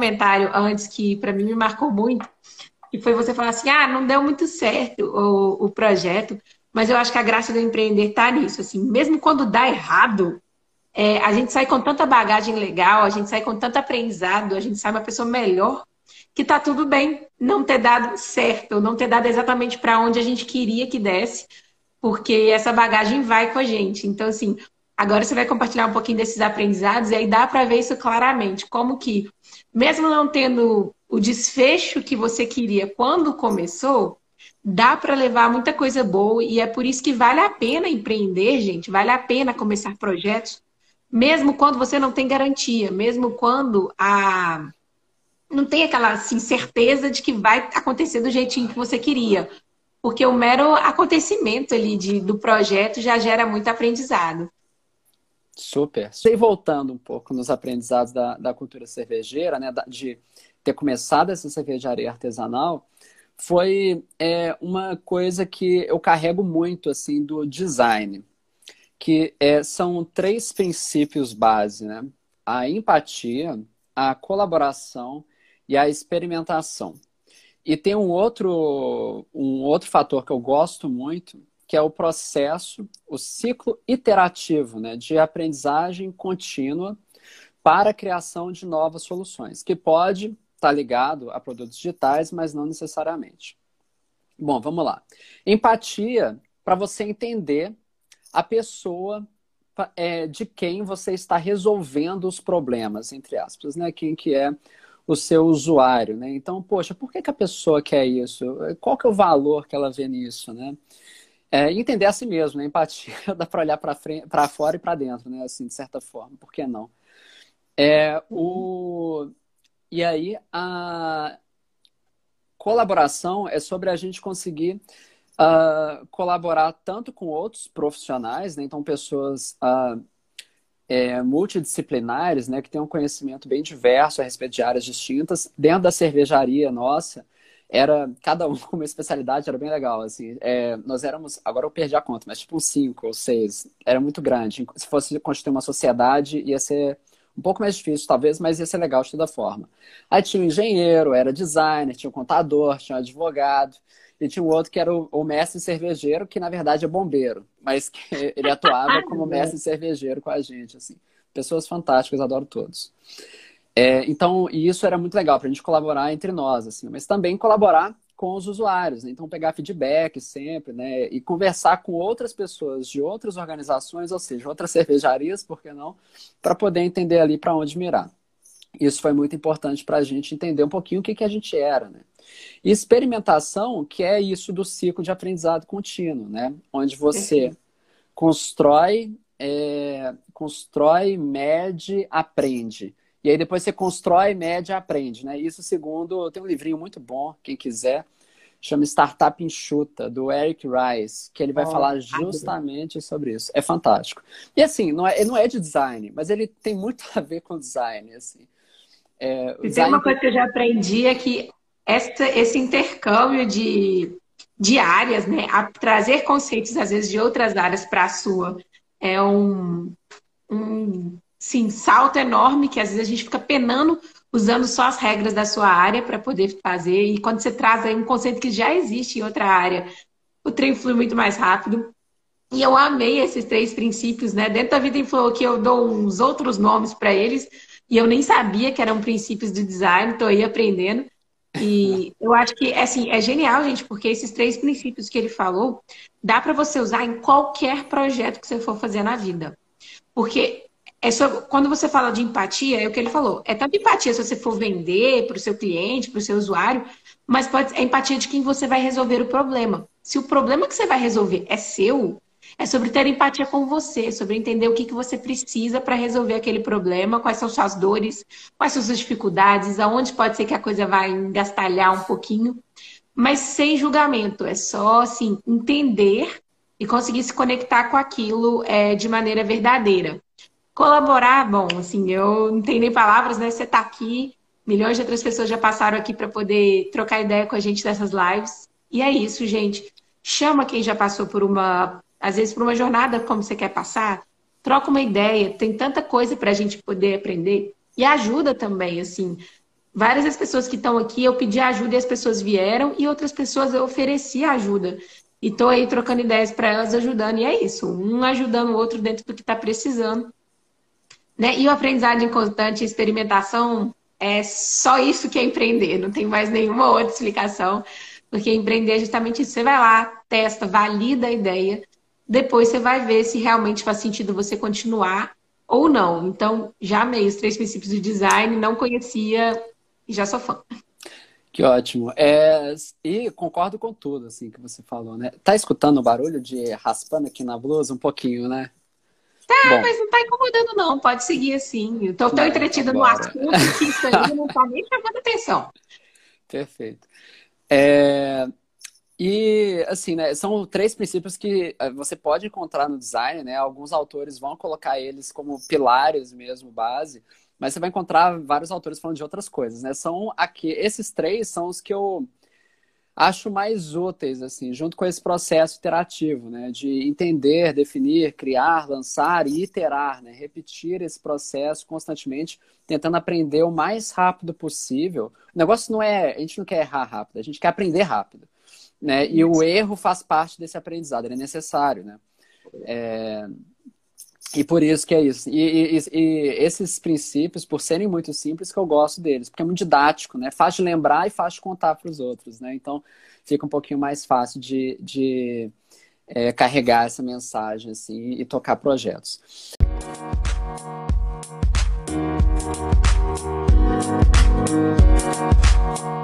comentário antes que para mim me marcou muito, e foi você falar assim: ah, não deu muito certo o, o projeto, mas eu acho que a graça do empreender tá nisso. Assim, mesmo quando dá errado, é, a gente sai com tanta bagagem legal, a gente sai com tanto aprendizado, a gente sai uma pessoa melhor, que tá tudo bem não ter dado certo, não ter dado exatamente para onde a gente queria que desse, porque essa bagagem vai com a gente. Então, assim, agora você vai compartilhar um pouquinho desses aprendizados e aí dá para ver isso claramente, como que, mesmo não tendo o desfecho que você queria quando começou, dá para levar muita coisa boa e é por isso que vale a pena empreender, gente, vale a pena começar projetos, mesmo quando você não tem garantia, mesmo quando a não tem aquela assim, certeza de que vai acontecer do jeitinho que você queria. Porque o mero acontecimento ali de, do projeto já gera muito aprendizado. Super. E voltando um pouco nos aprendizados da, da cultura cervejeira, né, de ter começado essa cervejaria artesanal, foi é, uma coisa que eu carrego muito assim do design, que é, são três princípios base, né? A empatia, a colaboração e a experimentação. E tem um outro, um outro fator que eu gosto muito, que é o processo, o ciclo iterativo né, de aprendizagem contínua para a criação de novas soluções, que pode estar tá ligado a produtos digitais, mas não necessariamente. Bom, vamos lá. Empatia para você entender a pessoa é, de quem você está resolvendo os problemas, entre aspas, né? Quem que é o seu usuário, né? Então, poxa, por que, que a pessoa quer isso? Qual que é o valor que ela vê nisso, né? É, entender a si mesmo, né? Empatia dá para olhar para fora e para dentro, né? Assim, de certa forma, por que não? É, o... E aí, a colaboração é sobre a gente conseguir uh, colaborar tanto com outros profissionais, né? Então, pessoas uh, é, multidisciplinares, né, que têm um conhecimento bem diverso a respeito de áreas distintas. Dentro da cervejaria nossa, era cada um com uma especialidade, era bem legal. Assim, é, nós éramos, agora eu perdi a conta, mas tipo uns cinco ou seis, era muito grande. Se fosse constituir uma sociedade, ia ser um pouco mais difícil, talvez, mas ia ser legal de toda forma. Aí tinha um engenheiro, era designer, tinha um contador, tinha um advogado. E tinha um outro que era o, o mestre cervejeiro, que na verdade é bombeiro, mas que ele atuava como mestre cervejeiro com a gente, assim. Pessoas fantásticas, adoro todos. É, então, e isso era muito legal para a gente colaborar entre nós, assim, mas também colaborar com os usuários, né? então pegar feedback sempre, né, e conversar com outras pessoas de outras organizações, ou seja, outras cervejarias, por que não, para poder entender ali para onde mirar. Isso foi muito importante para a gente entender um pouquinho o que, que a gente era, né? E experimentação, que é isso do ciclo de aprendizado contínuo, né? Onde você constrói, é, constrói, mede, aprende. E aí depois você constrói, mede, aprende, né? Isso segundo, tem um livrinho muito bom, quem quiser, chama Startup Enxuta, do Eric Rice, que ele vai oh, falar justamente sobre isso. É fantástico. E assim, não é, não é de design, mas ele tem muito a ver com design, assim. É, e tem uma coisa que eu já aprendi é que essa, esse intercâmbio de, de áreas, né, a trazer conceitos, às vezes, de outras áreas para a sua, é um, um sim, salto enorme que às vezes a gente fica penando usando só as regras da sua área para poder fazer. E quando você traz aí um conceito que já existe em outra área, o trem flui muito mais rápido. E eu amei esses três princípios, né? Dentro da Vida Inflow que eu dou uns outros nomes para eles, e eu nem sabia que eram princípios do design, estou aí aprendendo. E eu acho que assim, é genial, gente, porque esses três princípios que ele falou, dá para você usar em qualquer projeto que você for fazer na vida. Porque é só, quando você fala de empatia, é o que ele falou. É tanto empatia se você for vender para o seu cliente, para o seu usuário, mas pode é empatia de quem você vai resolver o problema. Se o problema que você vai resolver é seu, é sobre ter empatia com você, sobre entender o que, que você precisa para resolver aquele problema, quais são suas dores, quais são suas dificuldades, aonde pode ser que a coisa vai engastalhar um pouquinho, mas sem julgamento. É só, assim, entender e conseguir se conectar com aquilo é, de maneira verdadeira. Colaborar, bom, assim, eu não tenho nem palavras, né? Você está aqui, milhões de outras pessoas já passaram aqui para poder trocar ideia com a gente nessas lives. E é isso, gente. Chama quem já passou por uma às vezes, para uma jornada como você quer passar, troca uma ideia, tem tanta coisa para a gente poder aprender. E ajuda também, assim. Várias das pessoas que estão aqui, eu pedi ajuda e as pessoas vieram, e outras pessoas eu ofereci ajuda. E estou aí trocando ideias para elas, ajudando, e é isso, um ajudando o outro dentro do que está precisando. Né? E o aprendizado constante, experimentação, é só isso que é empreender, não tem mais nenhuma outra explicação. Porque empreender é justamente isso. Você vai lá, testa, valida a ideia, depois você vai ver se realmente faz sentido você continuar ou não. Então, já amei os três princípios do design, não conhecia e já sou fã. Que ótimo. É, e concordo com tudo assim que você falou, né? Tá escutando o barulho de raspando aqui na blusa um pouquinho, né? Tá, Bom. mas não tá incomodando não, pode seguir assim. Eu tô tão entretida no assunto que isso aí não tá nem chamando atenção. Perfeito. É, e, assim, né, são três princípios que eh, você pode encontrar no design, né? Alguns autores vão colocar eles como pilares mesmo, base, mas você vai encontrar vários autores falando de outras coisas, né? São aqui, esses três são os que eu acho mais úteis, assim, junto com esse processo iterativo, né? De entender, definir, criar, lançar e iterar, né? Repetir esse processo constantemente, tentando aprender o mais rápido possível. O negócio não é, a gente não quer errar rápido, a gente quer aprender rápido. Né? E o erro faz parte desse aprendizado, ele é necessário, né? É... E por isso que é isso. E, e, e, esses princípios, por serem muito simples, que eu gosto deles, porque é muito didático, né? Fácil de lembrar e fácil de contar para os outros, né? Então fica um pouquinho mais fácil de, de é, carregar essa mensagem assim, e tocar projetos. Música